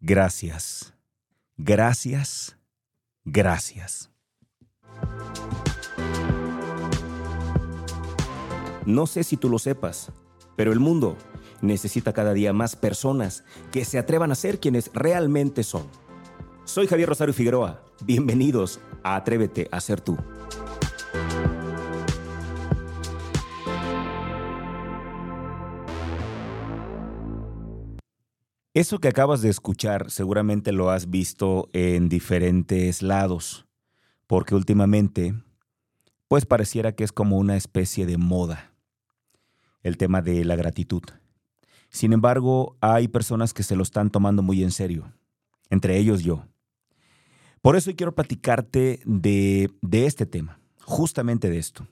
Gracias. Gracias. Gracias. No sé si tú lo sepas, pero el mundo necesita cada día más personas que se atrevan a ser quienes realmente son. Soy Javier Rosario Figueroa. Bienvenidos a Atrévete a ser tú. Eso que acabas de escuchar seguramente lo has visto en diferentes lados, porque últimamente, pues pareciera que es como una especie de moda, el tema de la gratitud. Sin embargo, hay personas que se lo están tomando muy en serio, entre ellos yo. Por eso quiero platicarte de, de este tema, justamente de esto.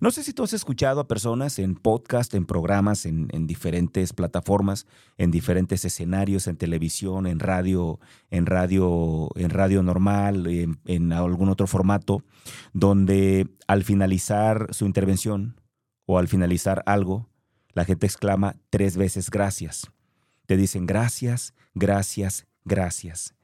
No sé si tú has escuchado a personas en podcast, en programas, en, diferentes plataformas, en diferentes escenarios, en televisión, en radio, en radio, en radio normal, en, en algún otro formato, donde al finalizar su intervención o al finalizar algo, la gente exclama tres veces gracias. Te dicen gracias, gracias, gracias.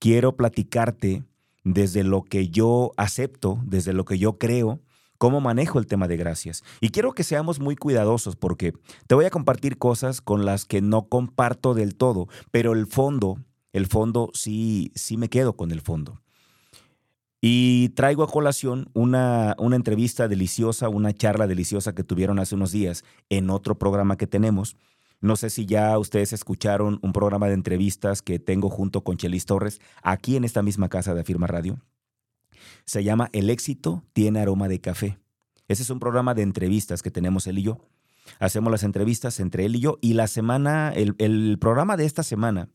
Quiero platicarte desde lo que yo acepto, desde lo que yo creo, cómo manejo el tema de gracias. Y quiero que seamos muy cuidadosos porque te voy a compartir cosas con las que no comparto del todo, pero el fondo, el fondo sí, sí me quedo con el fondo. Y traigo a colación una, una entrevista deliciosa, una charla deliciosa que tuvieron hace unos días en otro programa que tenemos. No sé si ya ustedes escucharon un programa de entrevistas que tengo junto con Chelis Torres aquí en esta misma casa de Afirma Radio. Se llama El éxito tiene aroma de café. Ese es un programa de entrevistas que tenemos él y yo. Hacemos las entrevistas entre él y yo y la semana, el, programa de esta semana,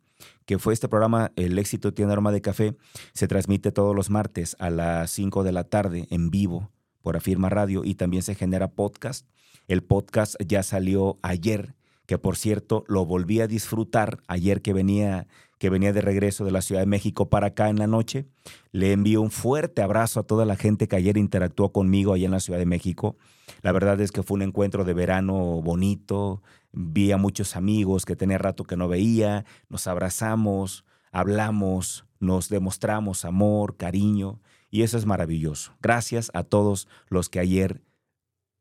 que fue este programa El éxito tiene aroma de café, se transmite todos los martes a las 5 de la tarde en vivo por Afirma Radio y también se genera podcast. El podcast ya salió ayer, que por cierto lo volví a disfrutar ayer que venía que venía de regreso de la Ciudad de México para acá en la noche. Le envío un fuerte abrazo a toda la gente que ayer interactuó conmigo allá en la Ciudad de México. La verdad es que fue un encuentro de verano bonito. Vi a muchos amigos que tenía rato que no veía. Nos abrazamos, hablamos, nos demostramos amor, cariño. Y eso es maravilloso. Gracias a todos los que ayer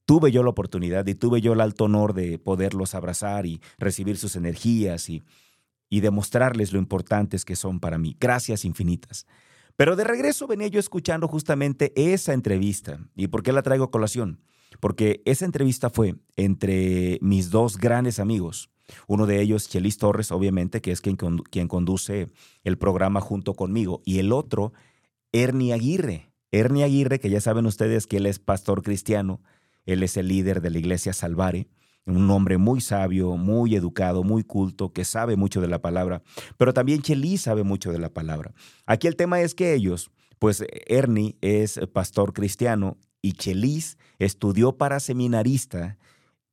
tuve yo la oportunidad y tuve yo el alto honor de poderlos abrazar y recibir sus energías y y demostrarles lo importantes que son para mí. Gracias infinitas. Pero de regreso venía yo escuchando justamente esa entrevista. ¿Y por qué la traigo a colación? Porque esa entrevista fue entre mis dos grandes amigos. Uno de ellos, Chelis Torres, obviamente, que es quien, quien conduce el programa junto conmigo. Y el otro, Ernie Aguirre. Ernie Aguirre, que ya saben ustedes que él es pastor cristiano. Él es el líder de la iglesia Salvare un hombre muy sabio, muy educado, muy culto, que sabe mucho de la palabra, pero también Chelis sabe mucho de la palabra. Aquí el tema es que ellos, pues Ernie es pastor cristiano y Chelis estudió para seminarista,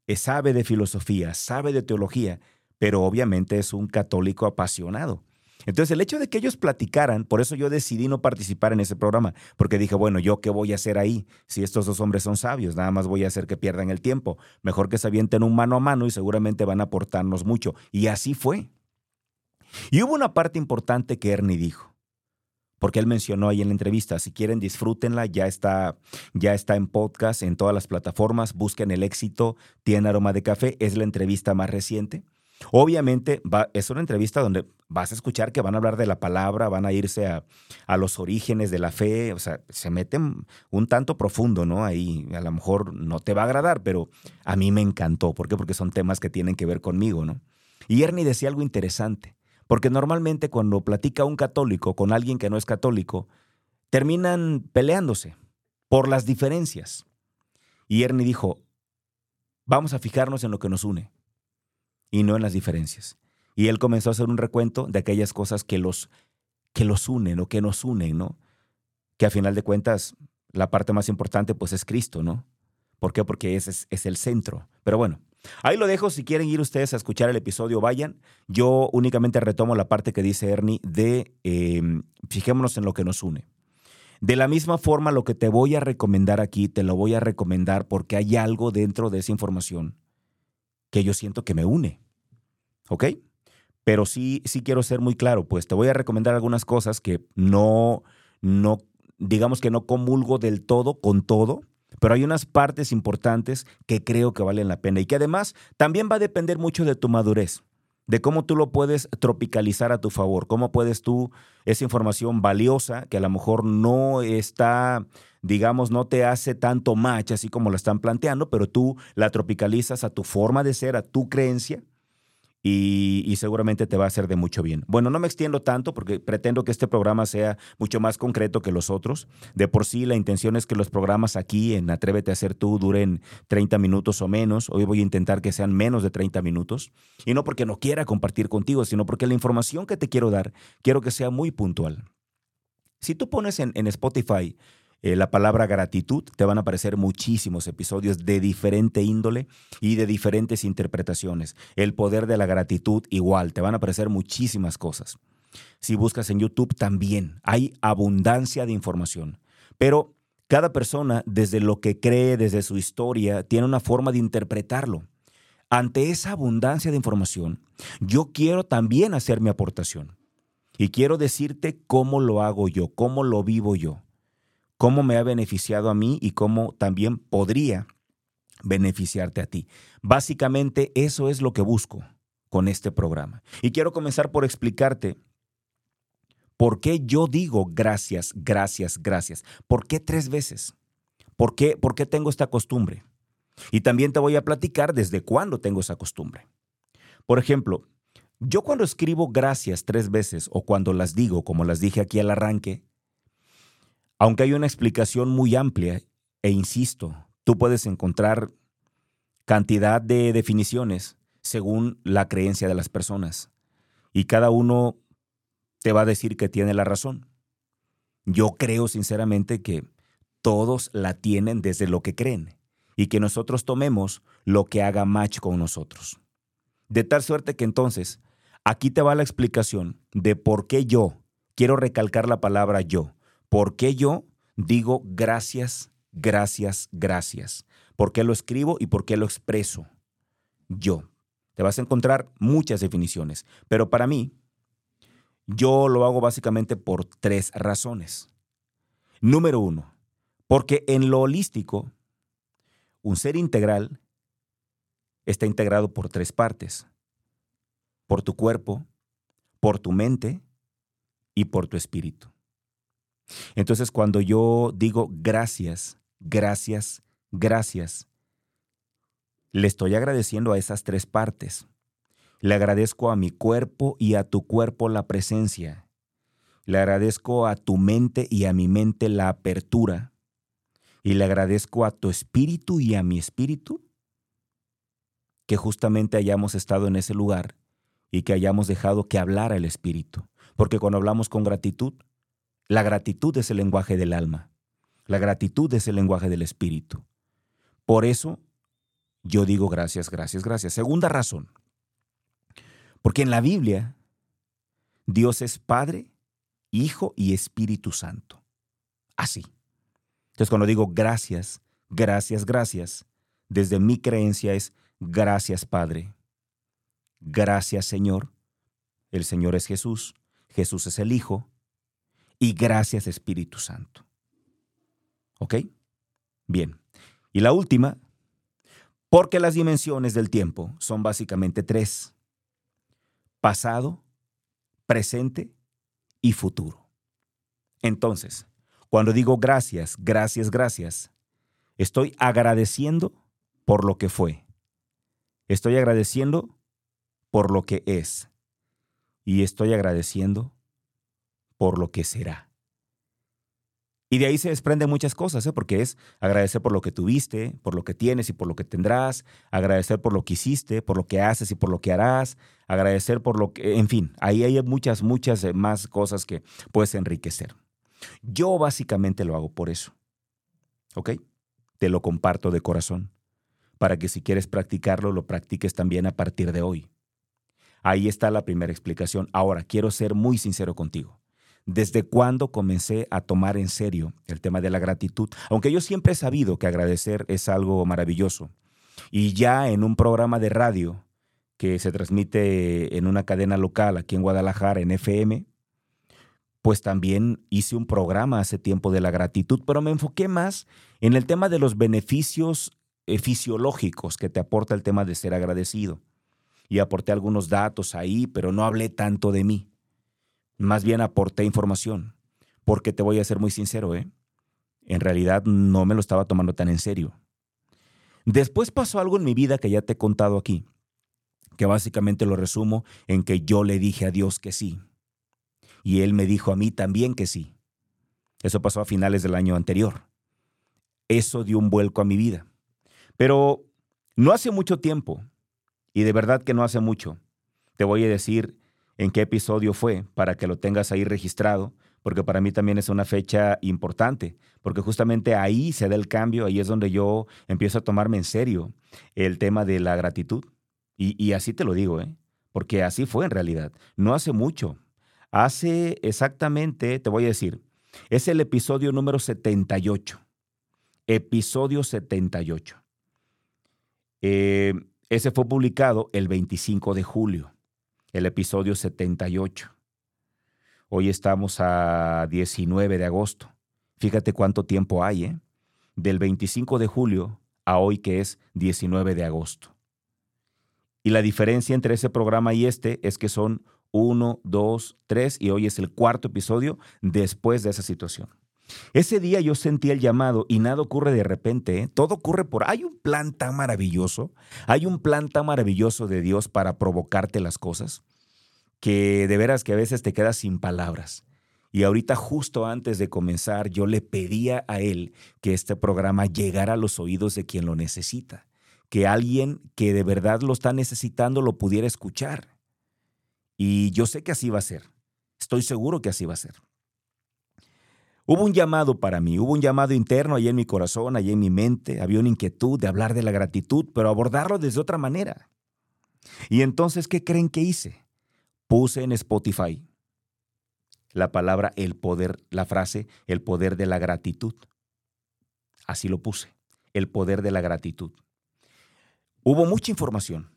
eh, sabe de filosofía, sabe de teología, pero obviamente es un católico apasionado. Entonces, el hecho de que ellos platicaran, por eso yo decidí no participar en ese programa, porque dije, bueno, ¿yo qué voy a hacer ahí? Si estos dos hombres son sabios, nada más voy a hacer que pierdan el tiempo. Mejor que se avienten un mano a mano y seguramente van a aportarnos mucho. Y así fue. Y hubo una parte importante que Ernie dijo, porque él mencionó ahí en la entrevista, si quieren disfrútenla, ya está, ya está en podcast, en todas las plataformas, busquen el éxito, tiene aroma de café, es la entrevista más reciente. Obviamente es una entrevista donde vas a escuchar que van a hablar de la palabra, van a irse a, los orígenes de la fe, o sea, se meten un tanto profundo, ¿no? Ahí a lo mejor no te va a agradar, pero a mí me encantó. ¿Por qué? Porque son temas que tienen que ver conmigo, ¿no? Y Ernie decía algo interesante, porque normalmente cuando platica un católico con alguien que no es católico, terminan peleándose por las diferencias. Y Ernie dijo, vamos a fijarnos en lo que nos une y no en las diferencias. Y él comenzó a hacer un recuento de aquellas cosas que los, que los unen o que nos unen, ¿no? Que a final de cuentas la parte más importante pues es Cristo, ¿no? ¿Por qué? Porque ese es, el centro. Pero bueno, ahí lo dejo. Si quieren ir ustedes a escuchar el episodio, vayan. Yo únicamente retomo la parte que dice Ernie de em, fijémonos en lo que nos une. De la misma forma, lo que te voy a recomendar aquí, te lo voy a recomendar porque hay algo dentro de esa información que yo siento que me une. ¿Ok? pero sí, sí quiero ser muy claro, pues te voy a recomendar algunas cosas que no, no, digamos que no comulgo del todo con todo, pero hay unas partes importantes que creo que valen la pena y que además también va a depender mucho de tu madurez, de cómo tú lo puedes tropicalizar a tu favor, cómo puedes tú esa información valiosa que a lo mejor no está, digamos, no te hace tanto match así como lo están planteando, pero tú la tropicalizas a tu forma de ser, a tu creencia y, seguramente te va a hacer de mucho bien. Bueno, no me extiendo tanto porque pretendo que este programa sea mucho más concreto que los otros. De por sí, la intención es que los programas aquí en Atrévete a ser tú duren 30 minutos o menos. Hoy voy a intentar que sean menos de 30 minutos. Y no porque no quiera compartir contigo, sino porque la información que te quiero dar, quiero que sea muy puntual. Si tú pones en, en Spotify eh, la palabra gratitud, te van a aparecer muchísimos episodios de diferente índole y de diferentes interpretaciones. El poder de la gratitud igual, te van a aparecer muchísimas cosas. Si buscas en YouTube también hay abundancia de información, pero cada persona desde lo que cree, desde su historia, tiene una forma de interpretarlo. Ante esa abundancia de información, yo quiero también hacer mi aportación. Y quiero decirte cómo lo hago yo, cómo lo vivo yo cómo me ha beneficiado a mí y cómo también podría beneficiarte a ti. Básicamente eso es lo que busco con este programa. Y quiero comenzar por explicarte por qué yo digo gracias, gracias, gracias. ¿Por qué tres veces? ¿Por qué, ¿Por qué tengo esta costumbre? Y también te voy a platicar desde cuándo tengo esa costumbre. Por ejemplo, yo cuando escribo gracias tres veces o cuando las digo, como las dije aquí al arranque, aunque hay una explicación muy amplia, e insisto, tú puedes encontrar cantidad de definiciones según la creencia de las personas. Y cada uno te va a decir que tiene la razón. Yo creo sinceramente que todos la tienen desde lo que creen y que nosotros tomemos lo que haga match con nosotros. De tal suerte que entonces, aquí te va la explicación de por qué yo, quiero recalcar la palabra yo, ¿Por qué yo digo gracias, gracias, gracias? ¿Por qué lo escribo y por qué lo expreso? Yo. Te vas a encontrar muchas definiciones, pero para mí, yo lo hago básicamente por tres razones. Número uno, porque en lo holístico, un ser integral está integrado por tres partes. Por tu cuerpo, por tu mente y por tu espíritu. Entonces cuando yo digo gracias, gracias, gracias, le estoy agradeciendo a esas tres partes. Le agradezco a mi cuerpo y a tu cuerpo la presencia. Le agradezco a tu mente y a mi mente la apertura. Y le agradezco a tu espíritu y a mi espíritu que justamente hayamos estado en ese lugar y que hayamos dejado que hablara el espíritu. Porque cuando hablamos con gratitud, la gratitud es el lenguaje del alma. La gratitud es el lenguaje del espíritu. Por eso yo digo gracias, gracias, gracias. Segunda razón. Porque en la Biblia Dios es Padre, Hijo y Espíritu Santo. Así. Entonces cuando digo gracias, gracias, gracias, desde mi creencia es gracias Padre. Gracias Señor. El Señor es Jesús. Jesús es el Hijo y gracias Espíritu Santo. ¿Ok? Bien. Y la última, porque las dimensiones del tiempo son básicamente tres. Pasado, presente y futuro. Entonces, cuando digo gracias, gracias, gracias, estoy agradeciendo por lo que fue. Estoy agradeciendo por lo que es. Y estoy agradeciendo por lo que será. Y de ahí se desprenden muchas cosas, ¿eh? porque es agradecer por lo que tuviste, por lo que tienes y por lo que tendrás, agradecer por lo que hiciste, por lo que haces y por lo que harás, agradecer por lo que, en fin, ahí hay muchas, muchas eh, más cosas que puedes enriquecer. Yo básicamente lo hago por eso, ¿ok? Te lo comparto de corazón, para que si quieres practicarlo, lo practiques también a partir de hoy. Ahí está la primera explicación. Ahora, quiero ser muy sincero contigo desde cuándo comencé a tomar en serio el tema de la gratitud, aunque yo siempre he sabido que agradecer es algo maravilloso. Y ya en un programa de radio que se transmite en una cadena local aquí en Guadalajara, en FM, pues también hice un programa hace tiempo de la gratitud, pero me enfoqué más en el tema de los beneficios eh, fisiológicos que te aporta el tema de ser agradecido. Y aporté algunos datos ahí, pero no hablé tanto de mí. Más bien aporté información, porque te voy a ser muy sincero, ¿eh? En realidad no me lo estaba tomando tan en serio. Después pasó algo en mi vida que ya te he contado aquí, que básicamente lo resumo en que yo le dije a Dios que sí. Y Él me dijo a mí también que sí. Eso pasó a finales del año anterior. Eso dio un vuelco a mi vida. Pero no hace mucho tiempo, y de verdad que no hace mucho, te voy a decir en qué episodio fue para que lo tengas ahí registrado, porque para mí también es una fecha importante, porque justamente ahí se da el cambio, ahí es donde yo empiezo a tomarme en serio el tema de la gratitud. Y, así te lo digo, ¿eh? porque así fue en realidad. No hace mucho. Hace exactamente, te voy a decir, es el episodio número 78. Episodio 78. Eh, ese fue publicado el 25 de julio, el episodio 78. Hoy estamos a 19 de agosto. Fíjate cuánto tiempo hay, ¿eh? Del 25 de julio a hoy que es 19 de agosto. Y la diferencia entre ese programa y este es que son uno, dos, tres, y hoy es el cuarto episodio después de esa situación. Ese día yo sentí el llamado y nada ocurre de repente, ¿eh? todo ocurre por... Hay un plan tan maravilloso, hay un plan tan maravilloso de Dios para provocarte las cosas, que de veras que a veces te quedas sin palabras. Y ahorita justo antes de comenzar yo le pedía a Él que este programa llegara a los oídos de quien lo necesita que alguien que de verdad lo está necesitando lo pudiera escuchar. Y yo sé que así va a ser. Estoy seguro que así va a ser. Hubo un llamado para mí, hubo un llamado interno ahí en mi corazón, allí en mi mente. Había una inquietud de hablar de la gratitud, pero abordarlo desde otra manera. Y entonces, ¿qué creen que hice? Puse en Spotify la palabra el poder, la frase el poder de la gratitud. Así lo puse, el poder de la gratitud. Hubo mucha información,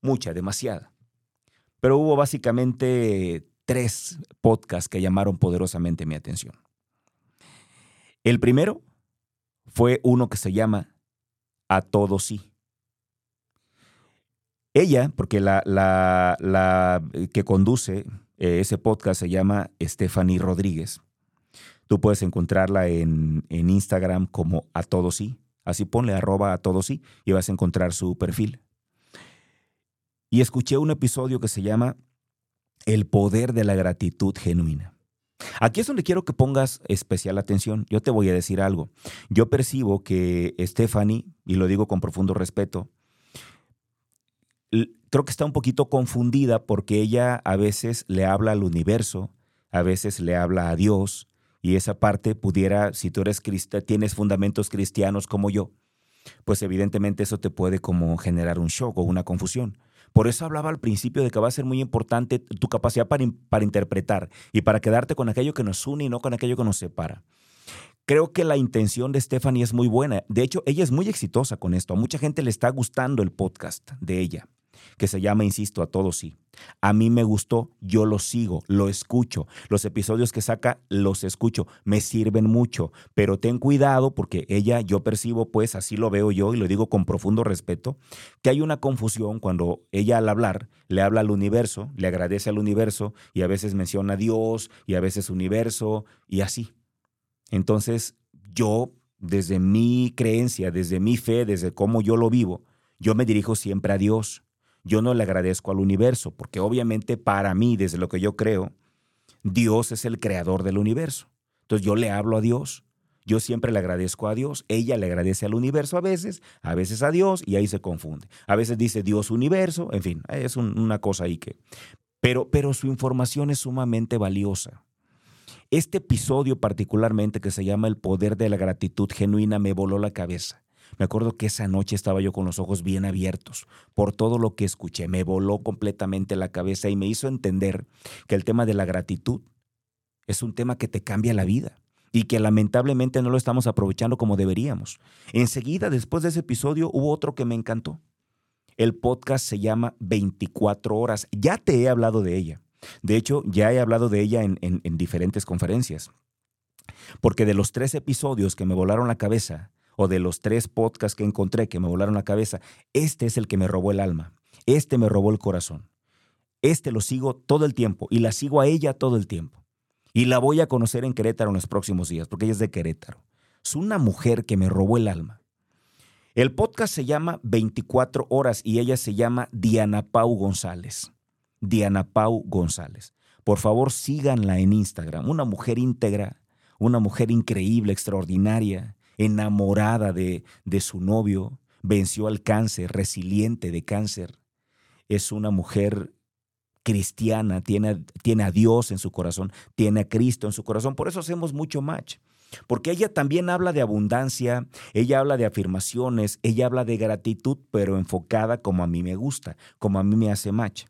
mucha, demasiada. Pero hubo básicamente tres podcasts que llamaron poderosamente mi atención. El primero fue uno que se llama A Todo Sí. Ella, porque la, la, que conduce eh, ese podcast se llama Stephanie Rodríguez. Tú puedes encontrarla en, Instagram como A Todo Sí. Así ponle arroba a todos sí y vas a encontrar su perfil. Y escuché un episodio que se llama El poder de la gratitud genuina. Aquí es donde quiero que pongas especial atención. Yo te voy a decir algo. Yo percibo que Stephanie, y lo digo con profundo respeto, creo que está un poquito confundida porque ella a veces le habla al universo, a veces le habla a Dios, y esa parte pudiera, si tú eres tienes fundamentos cristianos como yo, pues evidentemente eso te puede como generar un shock o una confusión. Por eso hablaba al principio de que va a ser muy importante tu capacidad para, para interpretar y para quedarte con aquello que nos une y no con aquello que nos separa. Creo que la intención de Stephanie es muy buena. De hecho, ella es muy exitosa con esto. A mucha gente le está gustando el podcast de ella que se llama, insisto, a todos sí. A mí me gustó, yo lo sigo, lo escucho. Los episodios que saca, los escucho, me sirven mucho, pero ten cuidado porque ella, yo percibo, pues así lo veo yo y lo digo con profundo respeto, que hay una confusión cuando ella al hablar le habla al universo, le agradece al universo y a veces menciona a Dios y a veces universo y así. Entonces, yo, desde mi creencia, desde mi fe, desde cómo yo lo vivo, yo me dirijo siempre a Dios yo no le agradezco al universo, porque obviamente para mí, desde lo que yo creo, Dios es el creador del universo. Entonces yo le hablo a Dios, yo siempre le agradezco a Dios, ella le agradece al universo a veces, a veces a Dios, y ahí se confunde. A veces dice Dios universo, en fin, es una cosa ahí que... Pero, pero su información es sumamente valiosa. Este episodio particularmente que se llama El poder de la gratitud genuina me voló la cabeza. Me acuerdo que esa noche estaba yo con los ojos bien abiertos por todo lo que escuché. Me voló completamente la cabeza y me hizo entender que el tema de la gratitud es un tema que te cambia la vida y que lamentablemente no lo estamos aprovechando como deberíamos. Enseguida, después de ese episodio, hubo otro que me encantó. El podcast se llama 24 horas. Ya te he hablado de ella. De hecho, ya he hablado de ella en, en diferentes conferencias. Porque de los tres episodios que me volaron la cabeza, o de los tres podcasts que encontré que me volaron la cabeza, este es el que me robó el alma. Este me robó el corazón. Este lo sigo todo el tiempo y la sigo a ella todo el tiempo. Y la voy a conocer en Querétaro en los próximos días, porque ella es de Querétaro. Es una mujer que me robó el alma. El podcast se llama 24 horas y ella se llama Diana Pau González. Diana Pau González. Por favor, síganla en Instagram. Una mujer íntegra, una mujer increíble, extraordinaria, enamorada de, de su novio, venció al cáncer, resiliente de cáncer. Es una mujer cristiana, tiene, tiene a Dios en su corazón, tiene a Cristo en su corazón. Por eso hacemos mucho match. Porque ella también habla de abundancia, ella habla de afirmaciones, ella habla de gratitud, pero enfocada como a mí me gusta, como a mí me hace match.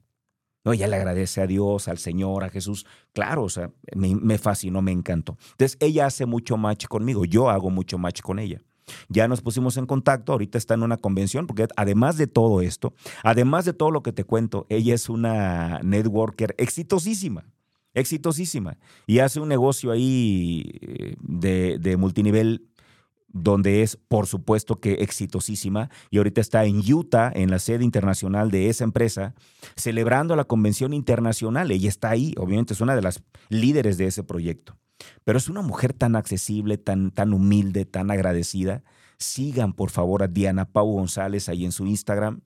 No, ella le agradece a Dios, al Señor, a Jesús. Claro, o sea, me, fascinó, me encantó. Entonces, ella hace mucho match conmigo, yo hago mucho match con ella. Ya nos pusimos en contacto, ahorita está en una convención, porque además de todo esto, además de todo lo que te cuento, ella es una networker exitosísima, exitosísima, y hace un negocio ahí eh, de, de multinivel donde es, por supuesto, que exitosísima, y ahorita está en Utah, en la sede internacional de esa empresa, celebrando la convención internacional. Ella está ahí, obviamente es una de las líderes de ese proyecto. Pero es una mujer tan accesible, tan, tan humilde, tan agradecida. Sigan, por favor, a Diana Pau González ahí en su Instagram.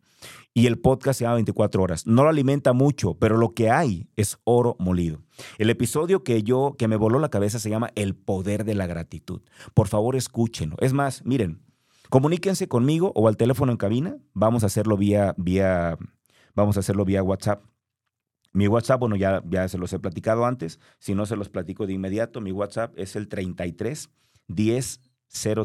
Y el podcast se llama 24 horas. No lo alimenta mucho, pero lo que hay es oro molido. El episodio que yo, que me voló la cabeza se llama El poder de la gratitud. Por favor, escúchenlo. Es más, miren, comuníquense conmigo o al teléfono en cabina. Vamos a hacerlo vía, vía, vamos a hacerlo vía WhatsApp. Mi WhatsApp, bueno, ya, ya se los he platicado antes. Si no se los platico de inmediato, mi WhatsApp es el 33 10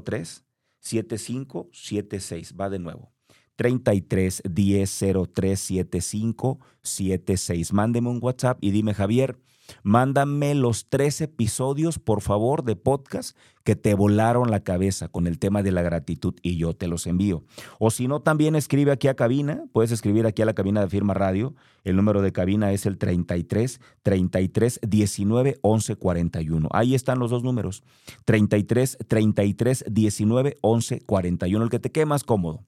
03 7576. Va de nuevo. 33 10 03 75 76. Mándeme un WhatsApp y dime, Javier, Mándame los tres episodios, por favor, de podcast que te volaron la cabeza con el tema de la gratitud y yo te los envío. O si no, también escribe aquí a cabina, puedes escribir aquí a la cabina de Firma Radio. El número de cabina es el 33 33 19 11 41. Ahí están los dos números. 33 33 19 11 41, el que te quede más cómodo.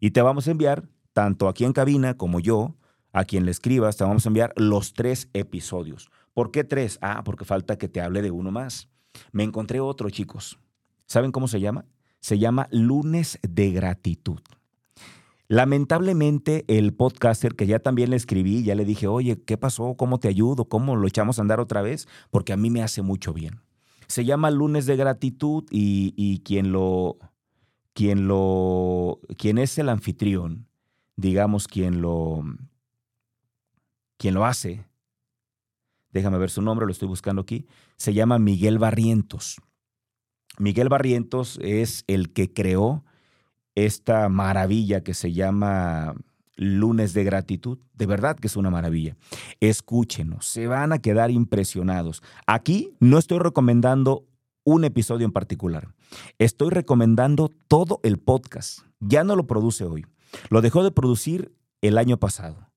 Y te vamos a enviar, tanto aquí en cabina como yo, a quien le escribas, te vamos a enviar los tres episodios. ¿Por qué tres? Ah, porque falta que te hable de uno más. Me encontré otro, chicos. ¿Saben cómo se llama? Se llama Lunes de Gratitud. Lamentablemente, el podcaster que ya también le escribí, ya le dije, oye, ¿qué pasó? ¿Cómo te ayudo? ¿Cómo lo echamos a andar otra vez? Porque a mí me hace mucho bien. Se llama Lunes de Gratitud y, y quien lo, quien lo, es el anfitrión, digamos, quien lo, quien lo hace, déjame ver su nombre, lo estoy buscando aquí, se llama Miguel Barrientos. Miguel Barrientos es el que creó esta maravilla que se llama Lunes de Gratitud. De verdad que es una maravilla. Escúchenos, se van a quedar impresionados. Aquí no estoy recomendando un episodio en particular. Estoy recomendando todo el podcast. Ya no lo produce hoy. Lo dejó de producir el año pasado.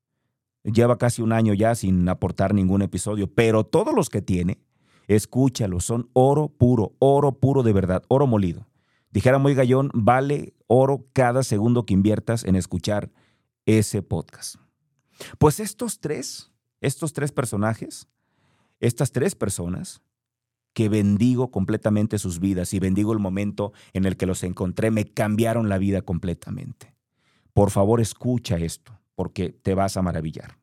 Lleva casi un año ya sin aportar ningún episodio, pero todos los que tiene, escúchalo, son oro puro, oro puro de verdad, oro molido. Dijera muy gallón, vale oro cada segundo que inviertas en escuchar ese podcast. Pues estos tres, estos tres personajes, estas tres personas, que bendigo completamente sus vidas y bendigo el momento en el que los encontré, me cambiaron la vida completamente. Por favor, escucha esto porque te vas a maravillar.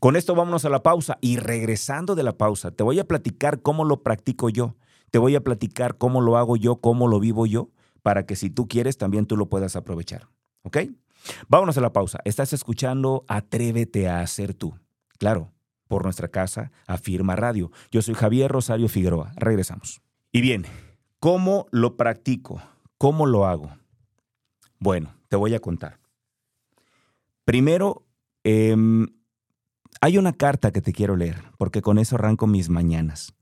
Con esto vámonos a la pausa y regresando de la pausa, te voy a platicar cómo lo practico yo, te voy a platicar cómo lo hago yo, cómo lo vivo yo, para que si tú quieres también tú lo puedas aprovechar. ¿Ok? Vámonos a la pausa. Estás escuchando Atrévete a ser tú. Claro, por nuestra casa, Afirma Radio. Yo soy Javier Rosario Figueroa. Regresamos. Y bien, ¿cómo lo practico? ¿Cómo lo hago? Bueno, te voy a contar. Primero, em, hay una carta que te quiero leer, porque con eso arranco mis mañanas.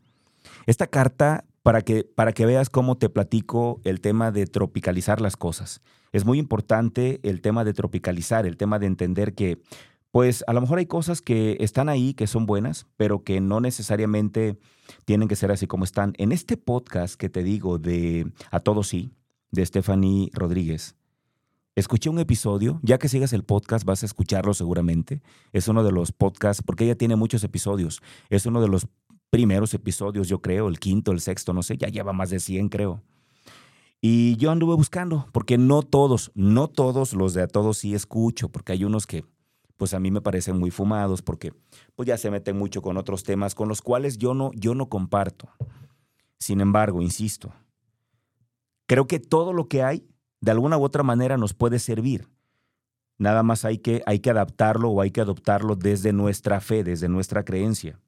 Esta carta, para que, para que veas cómo te platico el tema de tropicalizar las cosas. es muy importante el tema de tropicalizar, el tema de entender que, pues a lo mejor hay cosas que están ahí, que son buenas, pero que no necesariamente tienen que ser así como están. En este podcast que te digo de A Todos Sí, de Stephanie Rodríguez, escuché un episodio, ya que sigas el podcast vas a escucharlo seguramente. Es uno de los podcasts, porque ella tiene muchos episodios, es uno de los primeros episodios, yo creo, el quinto, el sexto, no sé, ya lleva más de 100 creo. Y yo anduve buscando, porque no todos, no todos los de a todos sí escucho, porque hay unos que pues a mí me parecen muy fumados, porque pues ya se meten mucho con otros temas con los cuales yo no, yo no comparto. Sin embargo, insisto, creo que todo lo que hay, de alguna u otra manera, nos puede servir. Nada más hay que, hay que adaptarlo o hay que adoptarlo desde nuestra fe, desde nuestra creencia.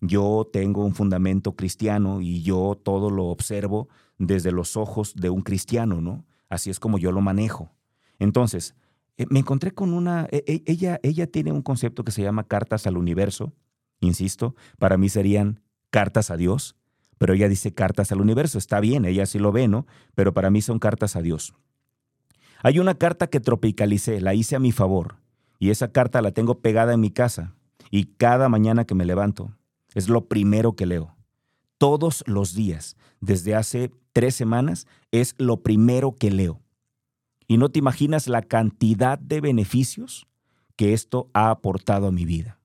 Yo tengo un fundamento cristiano y yo todo lo observo desde los ojos de un cristiano, ¿no? Así es como yo lo manejo. Entonces, eh, me encontré con una, e, e, ella, ella tiene un concepto que se llama cartas al universo, insisto, para mí serían cartas a Dios, pero ella dice cartas al universo, está bien, ella sí lo ve, ¿no? Pero para mí son cartas a Dios. Hay una carta que tropicalicé, la hice a mi favor, y esa carta la tengo pegada en mi casa, y cada mañana que me levanto, es lo primero que leo. Todos los días, desde hace tres semanas es lo primero que leo. Y no te imaginas la cantidad de beneficios que esto ha aportado a mi vida.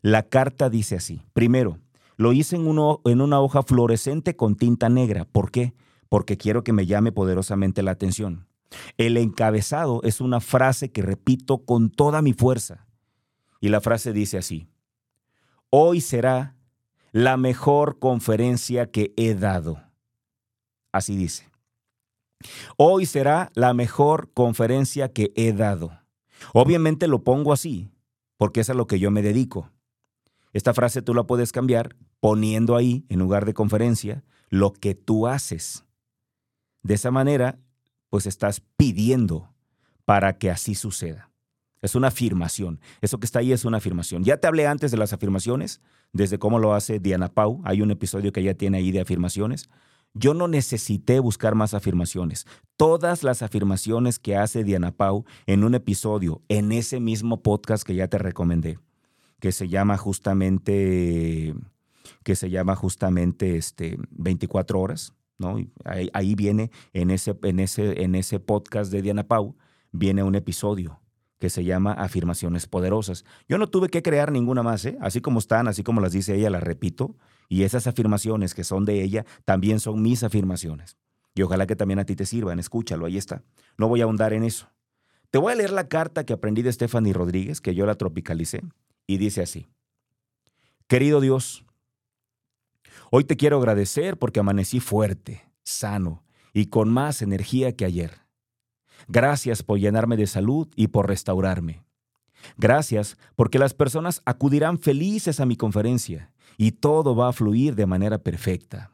La carta dice así. Primero, lo hice en, una hoja fluorescente con tinta negra. ¿Por qué? Porque quiero que me llame poderosamente la atención. El encabezado es una frase que repito con toda mi fuerza. Y la frase dice así. Hoy será la mejor conferencia que he dado. Así dice. Hoy será la mejor conferencia que he dado. Obviamente lo pongo así, porque es a lo que yo me dedico. Esta frase tú la puedes cambiar poniendo ahí, en lugar de conferencia, lo que tú haces. De esa manera, pues estás pidiendo para que así suceda. Es una afirmación. Eso que está ahí es una afirmación. Ya te hablé antes de las afirmaciones, desde cómo lo hace Diana Pau. Hay un episodio que ella tiene ahí de afirmaciones. Yo no necesité buscar más afirmaciones. Todas las afirmaciones que hace Diana Pau en un episodio, en ese mismo podcast que ya te recomendé, que se llama justamente, que se llama justamente este, 24 horas, ¿no? Ahí, viene, en ese, en, ese, en ese podcast de Diana Pau, viene un episodio que se llama Afirmaciones Poderosas. Yo no tuve que crear ninguna más, ¿eh? así como están, así como las dice ella, las repito, y esas afirmaciones que son de ella también son mis afirmaciones. Y ojalá que también a ti te sirvan, escúchalo, ahí está. No voy a ahondar en eso. Te voy a leer la carta que aprendí de Stephanie Rodríguez, que yo la tropicalicé, y dice así. Querido Dios, hoy te quiero agradecer porque amanecí fuerte, sano y con más energía que ayer. Gracias por llenarme de salud y por restaurarme. Gracias porque las personas acudirán felices a mi conferencia y todo va a fluir de manera perfecta.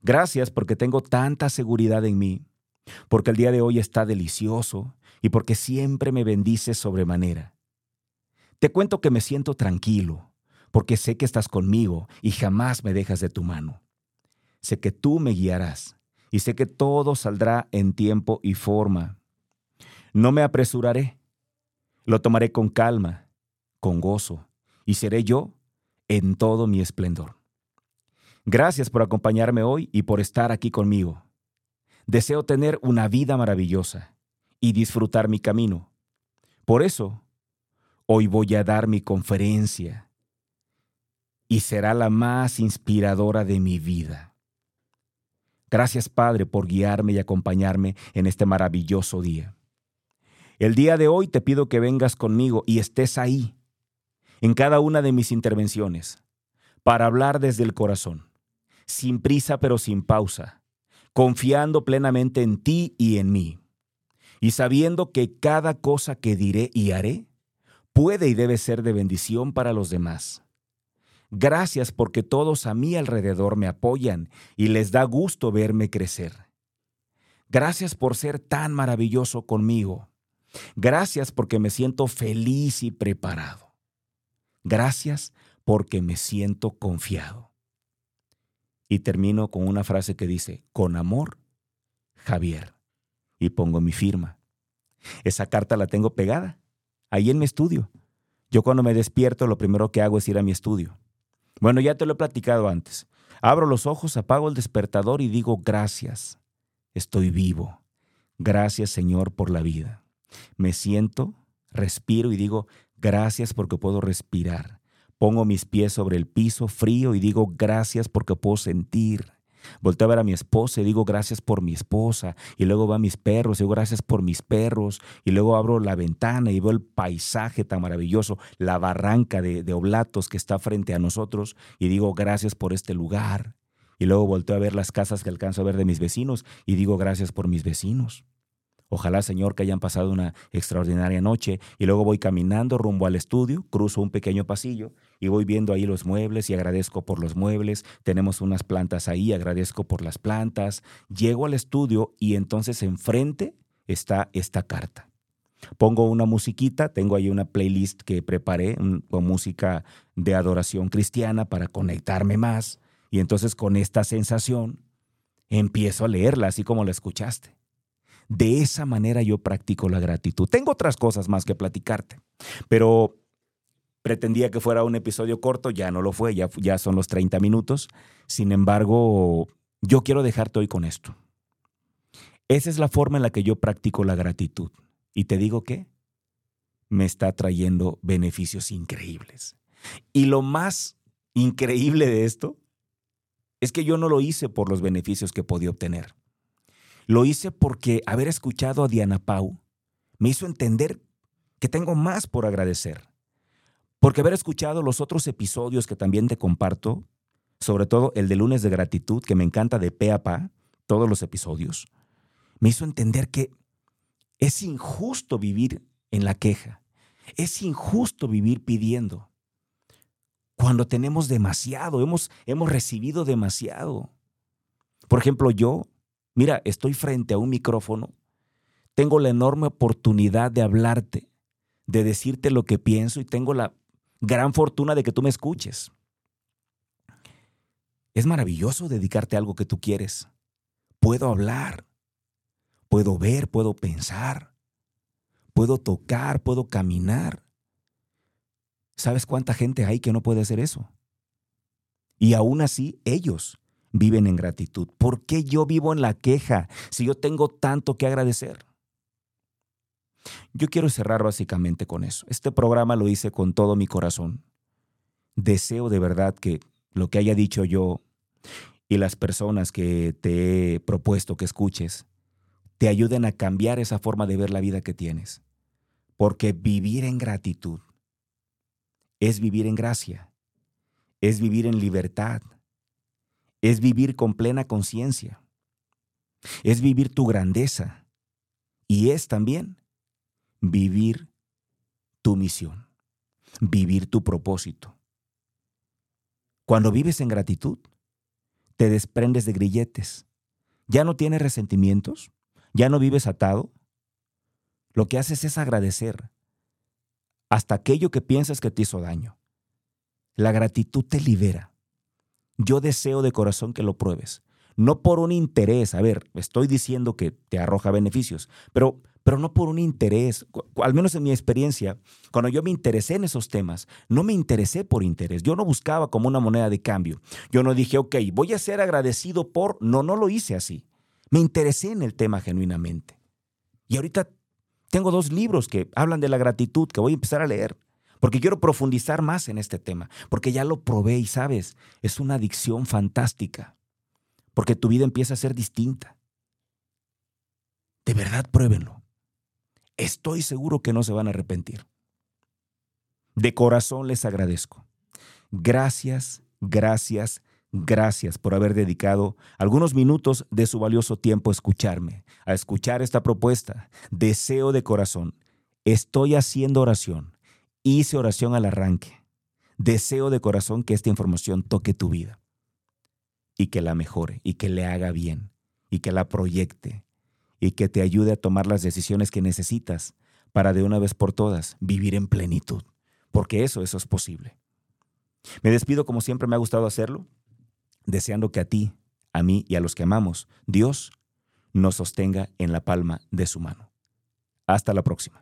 Gracias porque tengo tanta seguridad en mí, porque el día de hoy está delicioso y porque siempre me bendices sobremanera. Te cuento que me siento tranquilo, porque sé que estás conmigo y jamás me dejas de tu mano. Sé que tú me guiarás y sé que todo saldrá en tiempo y forma. No me apresuraré, lo tomaré con calma, con gozo, y seré yo en todo mi esplendor. Gracias por acompañarme hoy y por estar aquí conmigo. Deseo tener una vida maravillosa y disfrutar mi camino. Por eso, hoy voy a dar mi conferencia y será la más inspiradora de mi vida. Gracias Padre por guiarme y acompañarme en este maravilloso día. El día de hoy te pido que vengas conmigo y estés ahí, en cada una de mis intervenciones, para hablar desde el corazón, sin prisa pero sin pausa, confiando plenamente en ti y en mí, y sabiendo que cada cosa que diré y haré puede y debe ser de bendición para los demás. Gracias porque todos a mi alrededor me apoyan y les da gusto verme crecer. Gracias por ser tan maravilloso conmigo Gracias porque me siento feliz y preparado. Gracias porque me siento confiado. Y termino con una frase que dice, con amor, Javier. y pongo mi firma. Esa carta la tengo pegada, ahí en mi estudio. Yo cuando me despierto lo primero que hago es ir a mi estudio. Bueno, ya te lo he platicado antes. Abro los ojos, apago el despertador y digo gracias. Estoy vivo. Gracias Señor por la vida. Me siento, respiro y digo gracias porque puedo respirar. Pongo mis pies sobre el piso frío y digo gracias porque puedo sentir. Volteo a ver a mi esposa y digo gracias por mi esposa. Y luego va a mis perros y digo gracias por mis perros. Y luego abro la ventana y veo el paisaje tan maravilloso, la barranca de, de Oblatos que está frente a nosotros. Y digo gracias por este lugar. Y luego volteo a ver las casas que alcanzo a ver de mis vecinos y digo gracias por mis vecinos. Ojalá, Señor, que hayan pasado una extraordinaria noche y luego voy caminando rumbo al estudio, cruzo un pequeño pasillo y voy viendo ahí los muebles y agradezco por los muebles. Tenemos unas plantas ahí, agradezco por las plantas. Llego al estudio y entonces enfrente está esta carta. Pongo una musiquita, tengo ahí una playlist que preparé con música de adoración cristiana para conectarme más y entonces con esta sensación empiezo a leerla así como la escuchaste. De esa manera yo practico la gratitud. Tengo otras cosas más que platicarte, pero pretendía que fuera un episodio corto, ya no lo fue, ya, ya son los 30 minutos. Sin embargo, yo quiero dejarte hoy con esto. Esa es la forma en la que yo practico la gratitud. Y te digo que me está trayendo beneficios increíbles. Y lo más increíble de esto es que yo no lo hice por los beneficios que podía obtener. Lo hice porque haber escuchado a Diana Pau me hizo entender que tengo más por agradecer. Porque haber escuchado los otros episodios que también te comparto, sobre todo el de lunes de gratitud, que me encanta de pe a pa, todos los episodios, me hizo entender que es injusto vivir en la queja. Es injusto vivir pidiendo. Cuando tenemos demasiado, hemos, hemos recibido demasiado. Por ejemplo, yo Mira, estoy frente a un micrófono, tengo la enorme oportunidad de hablarte, de decirte lo que pienso y tengo la gran fortuna de que tú me escuches. Es maravilloso dedicarte a algo que tú quieres. Puedo hablar, puedo ver, puedo pensar, puedo tocar, puedo caminar. ¿Sabes cuánta gente hay que no puede hacer eso? Y aún así, ellos viven en gratitud. ¿Por qué yo vivo en la queja si yo tengo tanto que agradecer? Yo quiero cerrar básicamente con eso. Este programa lo hice con todo mi corazón. Deseo de verdad que lo que haya dicho yo y las personas que te he propuesto que escuches te ayuden a cambiar esa forma de ver la vida que tienes. Porque vivir en gratitud es vivir en gracia, es vivir en libertad, es vivir con plena conciencia, es vivir tu grandeza y es también vivir tu misión, vivir tu propósito. Cuando vives en gratitud, te desprendes de grilletes, ya no tienes resentimientos, ya no vives atado. Lo que haces es agradecer hasta aquello que piensas que te hizo daño. La gratitud te libera yo deseo de corazón que lo pruebes. No por un interés, a ver, estoy diciendo que te arroja beneficios, pero, pero no por un interés. Al menos en mi experiencia, cuando yo me interesé en esos temas, no me interesé por interés. Yo no buscaba como una moneda de cambio. Yo no dije, ok, voy a ser agradecido por... No, no lo hice así. Me interesé en el tema genuinamente. Y ahorita tengo dos libros que hablan de la gratitud que voy a empezar a leer porque quiero profundizar más en este tema, porque ya lo probé y sabes, es una adicción fantástica, porque tu vida empieza a ser distinta. De verdad, pruébenlo. Estoy seguro que no se van a arrepentir. De corazón les agradezco. Gracias, gracias, gracias por haber dedicado algunos minutos de su valioso tiempo a escucharme, a escuchar esta propuesta. Deseo de corazón. Estoy haciendo oración Hice oración al arranque. Deseo de corazón que esta información toque tu vida y que la mejore y que le haga bien y que la proyecte y que te ayude a tomar las decisiones que necesitas para de una vez por todas vivir en plenitud, porque eso, eso es posible. Me despido como siempre me ha gustado hacerlo, deseando que a ti, a mí y a los que amamos, Dios nos sostenga en la palma de su mano. Hasta la próxima.